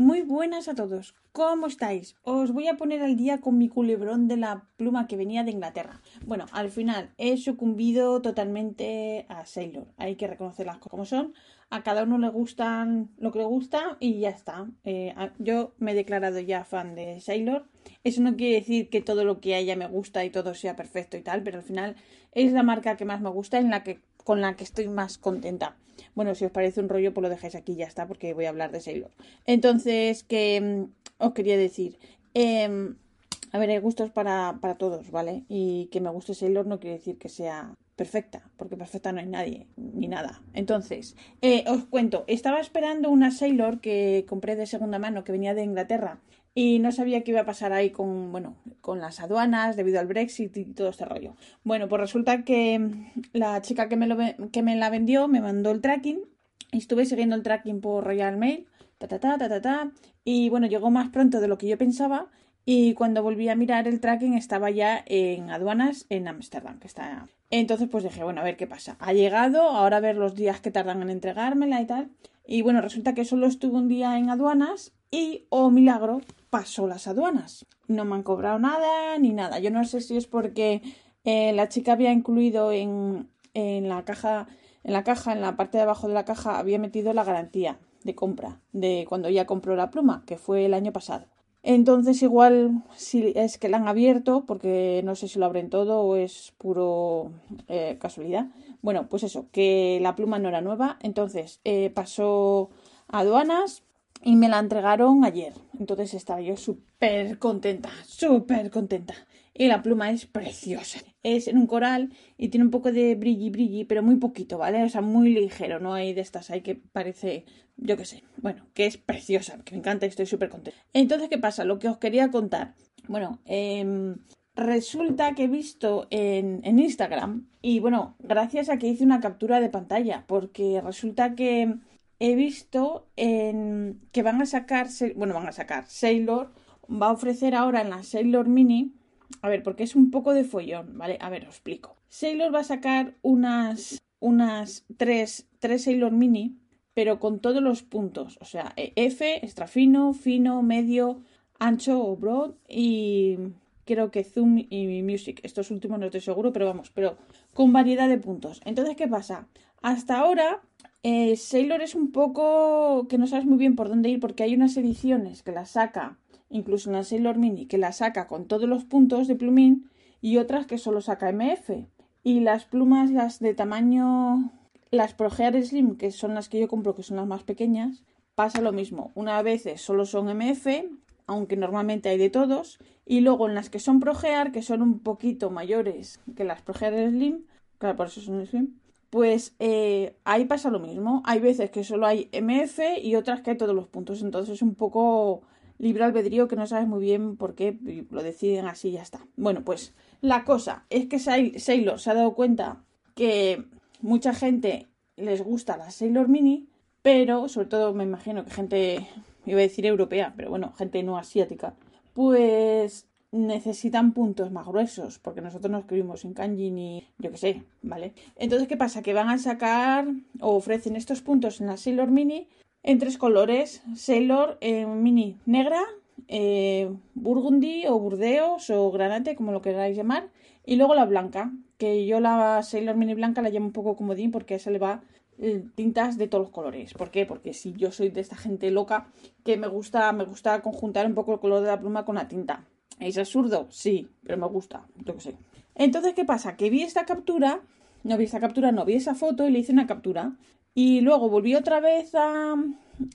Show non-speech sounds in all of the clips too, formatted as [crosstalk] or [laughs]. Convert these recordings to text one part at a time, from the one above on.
Muy buenas a todos. ¿Cómo estáis? Os voy a poner al día con mi culebrón de la pluma que venía de Inglaterra. Bueno, al final he sucumbido totalmente a Sailor. Hay que reconocer las cosas como son. A cada uno le gustan lo que le gusta y ya está. Eh, yo me he declarado ya fan de Sailor. Eso no quiere decir que todo lo que haya me gusta y todo sea perfecto y tal, pero al final es la marca que más me gusta, en la que con la que estoy más contenta. Bueno, si os parece un rollo, pues lo dejáis aquí ya está, porque voy a hablar de Sailor. Entonces, que mm, os quería decir. Em, a ver, hay gustos para, para todos, ¿vale? Y que me guste Sailor no quiere decir que sea perfecta, porque perfecta no hay nadie, ni nada. Entonces, eh, os cuento, estaba esperando una Sailor que compré de segunda mano, que venía de Inglaterra, y no sabía qué iba a pasar ahí con, bueno, con las aduanas debido al Brexit y todo este rollo. Bueno, pues resulta que la chica que me, lo, que me la vendió me mandó el tracking y estuve siguiendo el tracking por Royal Mail, ta ta ta ta ta ta, y bueno, llegó más pronto de lo que yo pensaba y cuando volví a mirar el tracking estaba ya en aduanas en Ámsterdam, que está entonces pues dije, bueno, a ver qué pasa. Ha llegado, ahora a ver los días que tardan en entregármela y tal. Y bueno, resulta que solo estuve un día en aduanas y, oh milagro, pasó las aduanas. No me han cobrado nada ni nada. Yo no sé si es porque eh, la chica había incluido en, en la caja, en la caja, en la parte de abajo de la caja, había metido la garantía de compra de cuando ella compró la pluma, que fue el año pasado. Entonces igual si es que la han abierto, porque no sé si lo abren todo o es puro eh, casualidad. Bueno, pues eso, que la pluma no era nueva, entonces eh, pasó a aduanas y me la entregaron ayer. Entonces estaba yo súper contenta, súper contenta. Y la pluma es preciosa. Es en un coral y tiene un poco de brilli brilli, pero muy poquito, ¿vale? O sea, muy ligero. No hay de estas ahí que parece, yo qué sé. Bueno, que es preciosa, que me encanta y estoy súper contenta. Entonces, ¿qué pasa? Lo que os quería contar. Bueno, eh, resulta que he visto en, en Instagram y bueno, gracias a que hice una captura de pantalla, porque resulta que he visto en, que van a sacar, bueno, van a sacar Sailor, va a ofrecer ahora en la Sailor Mini a ver, porque es un poco de follón, ¿vale? A ver, os explico. Sailor va a sacar unas, unas tres, tres Sailor Mini, pero con todos los puntos. O sea, e, F, extra fino, fino, medio, ancho o broad y creo que Zoom y Music. Estos últimos no estoy seguro, pero vamos, pero con variedad de puntos. Entonces, ¿qué pasa? Hasta ahora, eh, Sailor es un poco que no sabes muy bien por dónde ir porque hay unas ediciones que las saca incluso una Sailor Mini que la saca con todos los puntos de plumín y otras que solo saca MF. Y las plumas, las de tamaño, las Pro Slim, que son las que yo compro, que son las más pequeñas, pasa lo mismo. Una vez solo son MF, aunque normalmente hay de todos, y luego en las que son Pro que son un poquito mayores que las Pro Slim, claro, por eso son Slim, pues eh, ahí pasa lo mismo. Hay veces que solo hay MF y otras que hay todos los puntos, entonces es un poco libre albedrío que no sabes muy bien por qué lo deciden así y ya está. Bueno, pues la cosa es que Sailor se ha dado cuenta que mucha gente les gusta la Sailor Mini, pero sobre todo me imagino que gente, iba a decir europea, pero bueno, gente no asiática, pues necesitan puntos más gruesos, porque nosotros no escribimos en kanji ni yo qué sé, ¿vale? Entonces, ¿qué pasa? Que van a sacar o ofrecen estos puntos en la Sailor Mini en tres colores. Sailor en mini negra, eh, burgundy o burdeos o granate, como lo queráis llamar. Y luego la blanca, que yo la Sailor Mini blanca la llamo un poco comodín porque esa le va eh, tintas de todos los colores. ¿Por qué? Porque si yo soy de esta gente loca que me gusta, me gusta conjuntar un poco el color de la pluma con la tinta. ¿Es absurdo? Sí, pero me gusta, yo sé. Entonces, ¿qué pasa? Que vi esta captura, no vi esta captura, no vi esa foto y le hice una captura. Y luego volví otra vez a,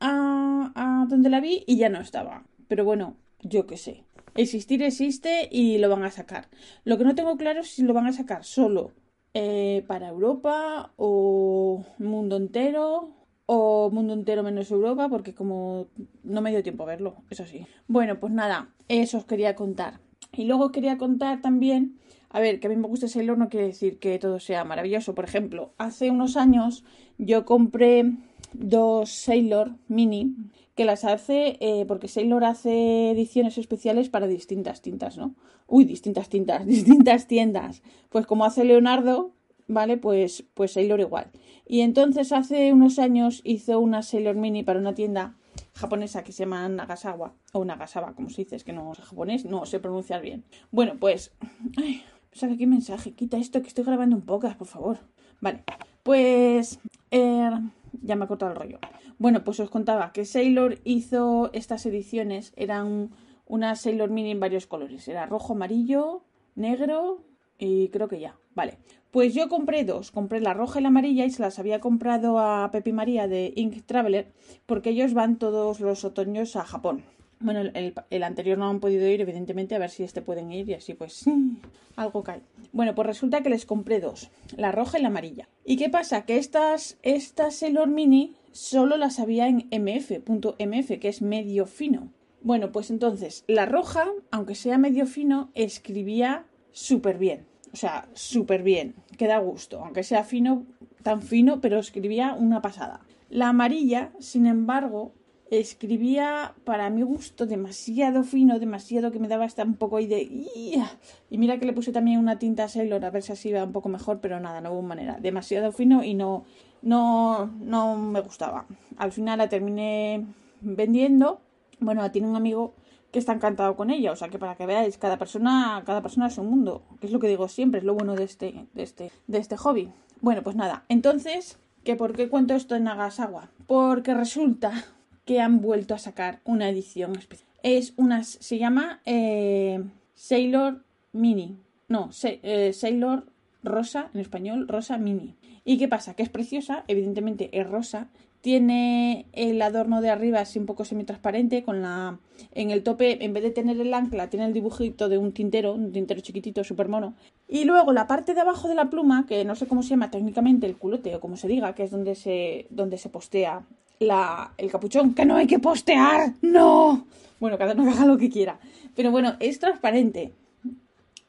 a, donde la vi y ya no estaba. Pero bueno, yo qué sé. Existir existe y lo van a sacar. Lo que no tengo claro es si lo van a sacar solo eh, para Europa o mundo entero o mundo entero menos Europa porque como no me dio tiempo a verlo, eso sí. Bueno, pues nada, eso os quería contar. Y luego quería contar también a ver, que a mí me guste Sailor no quiere decir que todo sea maravilloso. Por ejemplo, hace unos años yo compré dos Sailor Mini que las hace eh, porque Sailor hace ediciones especiales para distintas tintas, ¿no? Uy, distintas tintas, [laughs] distintas tiendas. Pues como hace Leonardo, ¿vale? Pues, pues Sailor igual. Y entonces hace unos años hizo una Sailor Mini para una tienda japonesa que se llama Nagasawa, o Nagasawa, como se dice, es que no sé japonés, no sé pronunciar bien. Bueno, pues... [laughs] Ay, sale aquí mensaje, quita esto que estoy grabando un podcast, por favor. Vale, pues... Eh, ya me ha cortado el rollo. Bueno, pues os contaba que Sailor hizo estas ediciones, eran una Sailor Mini en varios colores, era rojo, amarillo, negro y creo que ya. Vale, pues yo compré dos, compré la roja y la amarilla y se las había comprado a Pepi María de Ink Traveler porque ellos van todos los otoños a Japón. Bueno, el, anterior no han podido ir, evidentemente, a ver si este pueden ir y así pues algo cae. Bueno, pues resulta que les compré dos, la roja y la amarilla. ¿Y qué pasa? Que estas, estas Sailor Mini solo las había en MF, punto MF, que es medio fino. Bueno, pues entonces, la roja, aunque sea medio fino, escribía súper bien. O sea, súper bien, que da gusto, aunque sea fino, tan fino, pero escribía una pasada. La amarilla, sin embargo, escribía para mi gusto demasiado fino, demasiado que me daba hasta un poco ahí de... Y mira que le puse también una tinta Sailor a ver si así iba un poco mejor, pero nada, no hubo manera. Demasiado fino y no, no, no me gustaba. Al final la terminé vendiendo. Bueno, tiene un amigo que está encantado con ella, o sea que para que veáis, cada persona, cada persona es un mundo, que es lo que digo siempre, es lo bueno de este, de este, de este hobby. Bueno, pues nada, entonces, ¿que ¿por qué cuento esto en Nagasawa? Porque resulta que han vuelto a sacar una edición especial. Es una, se llama eh, Sailor Mini. No, eh, Sailor Rosa, en español, Rosa Mini. ¿Y qué pasa? Que es preciosa, evidentemente es rosa. Tiene el adorno de arriba así un poco semitransparente, con la. En el tope, en vez de tener el ancla, tiene el dibujito de un tintero, un tintero chiquitito, súper mono. Y luego la parte de abajo de la pluma, que no sé cómo se llama técnicamente, el culote o como se diga, que es donde se, donde se postea la, el capuchón, que no hay que postear, no. Bueno, cada uno haga lo que quiera. Pero bueno, es transparente.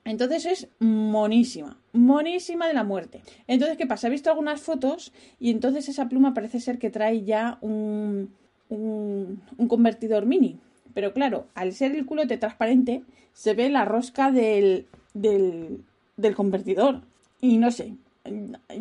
Entonces es monísima, monísima de la muerte. Entonces, ¿qué pasa? He visto algunas fotos y entonces esa pluma parece ser que trae ya un, un, un convertidor mini. Pero claro, al ser el culote transparente, se ve la rosca del, del, del convertidor. Y no sé,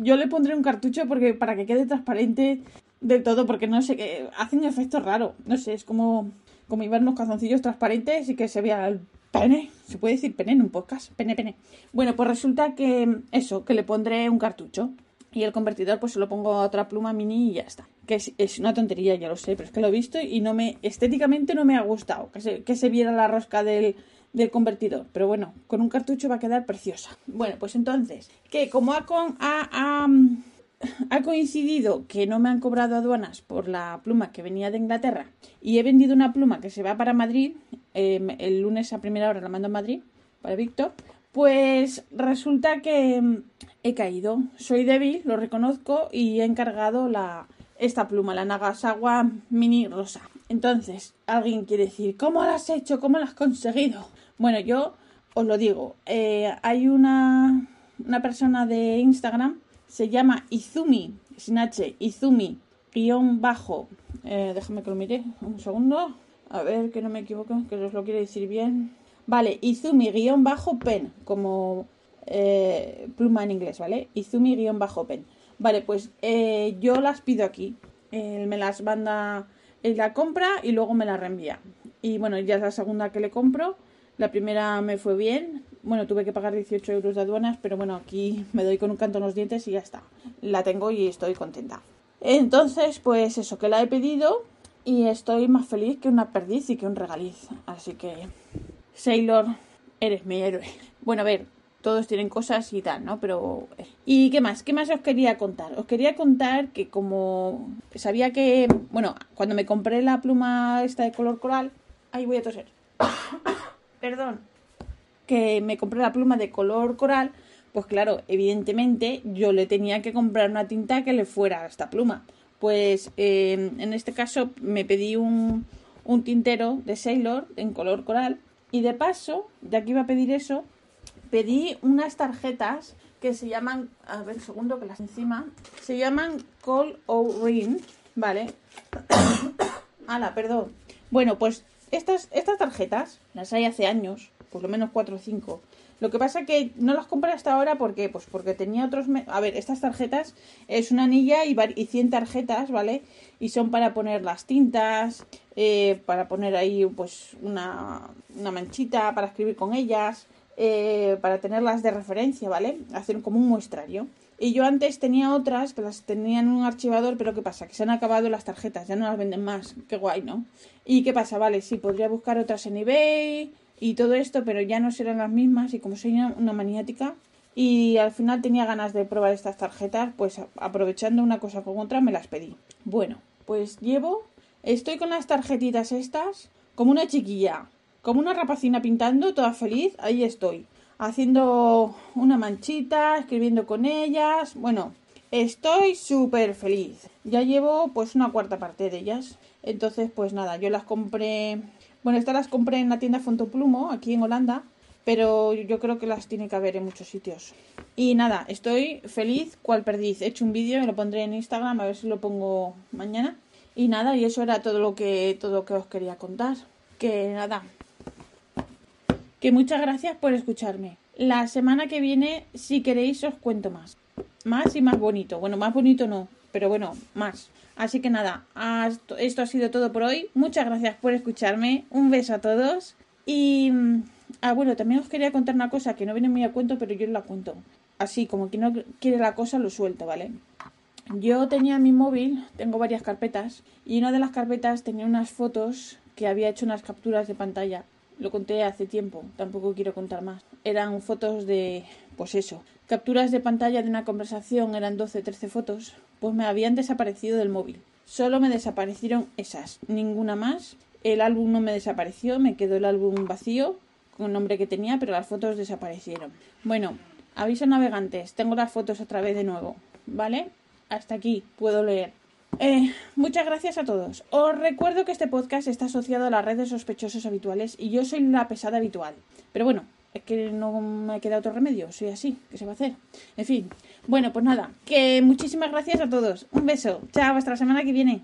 yo le pondré un cartucho porque para que quede transparente del todo, porque no sé, que hace un efecto raro. No sé, es como, como iban unos calzoncillos transparentes y que se vea el pene. Se puede decir pene en un podcast. Pene, pene. Bueno, pues resulta que eso, que le pondré un cartucho. Y el convertidor, pues se lo pongo a otra pluma mini y ya está. Que es, una tontería, ya lo sé, pero es que lo he visto y no me. estéticamente no me ha gustado. Que se, viera la rosca del, del convertidor. Pero bueno, con un cartucho va a quedar preciosa. Bueno, pues entonces, que como ha, ha, ha coincidido que no me han cobrado aduanas por la pluma que venía de Inglaterra y he vendido una pluma que se va para Madrid, em, el lunes a primera hora la mando a Madrid para Víctor, pues resulta que em, he caído. Soy débil, lo reconozco y he encargado la, esta pluma, la Nagasawa Mini Rosa. Entonces, alguien quiere decir, ¿cómo la has hecho? ¿Cómo la has conseguido? Bueno, yo os lo digo, eh, hay una, una persona de Instagram se llama Izumi, sin H, Izumi, guion bajo. Eh, déjame que lo mire un segundo. A ver que no me equivoque, que os lo quiere decir bien. Vale, Izumi guion bajo pen, como eh, pluma en inglés, ¿vale? Izumi guion bajo pen. Vale, pues eh, yo las pido aquí. Él me las manda, él la compra y luego me la reenvía. Y bueno, ya es la segunda que le compro. La primera me fue bien, bueno, tuve que pagar 18 euros de aduanas, pero bueno, aquí me doy con un canto en los dientes y ya está. La tengo y estoy contenta. Entonces, pues eso, que la he pedido y estoy más feliz que una perdiz y que un regaliz. Así que, Sailor, eres mi héroe. Bueno, a ver, todos tienen cosas y tal, ¿no? Pero... Eh. ¿Y qué más? ¿Qué más os quería contar? Os quería contar que como sabía que, bueno, cuando me compré la pluma esta de color coral... Ahí voy a toser. [coughs] Perdón que me compré la pluma de color coral, pues claro, evidentemente yo le tenía que comprar una tinta que le fuera a esta pluma. Pues eh, en este caso me pedí un, un tintero de Sailor en color coral y de paso, ya que iba a pedir eso, pedí unas tarjetas que se llaman, a ver, segundo que las encima, se llaman Call o Ring, ¿vale? [coughs] Ala, perdón. Bueno, pues estas, estas tarjetas las hay hace años por lo menos cuatro o cinco. Lo que pasa que no las compré hasta ahora porque, pues porque tenía otros... A ver, estas tarjetas es una anilla y, y 100 tarjetas, ¿vale? Y son para poner las tintas, eh, para poner ahí pues una, una manchita, para escribir con ellas, eh, para tenerlas de referencia, ¿vale? Hacer como un muestrario. Y yo antes tenía otras que las tenía en un archivador, pero ¿qué pasa? Que se han acabado las tarjetas, ya no las venden más. Qué guay, ¿no? ¿Y qué pasa? Vale, sí, podría buscar otras en eBay y todo esto, pero ya no serán las mismas. Y como soy una maniática y al final tenía ganas de probar estas tarjetas, pues aprovechando una cosa con otra me las pedí. Bueno, pues llevo, estoy con las tarjetitas estas como una chiquilla, como una rapacina pintando, toda feliz, ahí estoy haciendo una manchita, escribiendo con ellas. Bueno, estoy súper feliz. Ya llevo pues una cuarta parte de ellas. Entonces, pues nada, yo las compré. Bueno, estas las compré en la tienda Fontoplumo, aquí en Holanda. Pero yo creo que las tiene que haber en muchos sitios. Y nada, estoy feliz cual perdiz. He hecho un vídeo y lo pondré en Instagram, a ver si lo pongo mañana. Y nada, y eso era todo lo que, todo lo que os quería contar. Que nada, que muchas gracias por escucharme. La semana que viene, si queréis, os cuento más. Más y más bonito. Bueno, más bonito no, pero bueno, más. Así que nada, esto ha sido todo por hoy. Muchas gracias por escucharme. Un beso a todos. Y... Mm, ah, bueno, también os quería contar una cosa que no viene muy a cuento, pero yo la cuento. Así, como que no quiere la cosa, lo suelto, ¿vale? Yo tenía mi móvil, tengo varias carpetas, y una de las carpetas tenía unas fotos que había hecho unas capturas de pantalla lo conté hace tiempo, tampoco quiero contar más. Eran fotos de, pues eso, capturas de pantalla de una conversación, eran 12, 13 fotos, pues me habían desaparecido del móvil. Solo me desaparecieron esas, ninguna más. El álbum no me desapareció, me quedó el álbum vacío con el nombre que tenía, pero las fotos desaparecieron. Bueno, aviso navegantes, tengo las fotos otra vez de nuevo, ¿vale? Hasta aquí, puedo leer. Eh, muchas gracias a todos. Os recuerdo que este podcast está asociado a la red de sospechosos habituales y yo soy la pesada habitual. Pero bueno, es que no me queda otro remedio, soy así, ¿qué se va a hacer? En fin, bueno, pues nada, que muchísimas gracias a todos. Un beso, chao, hasta la semana que viene.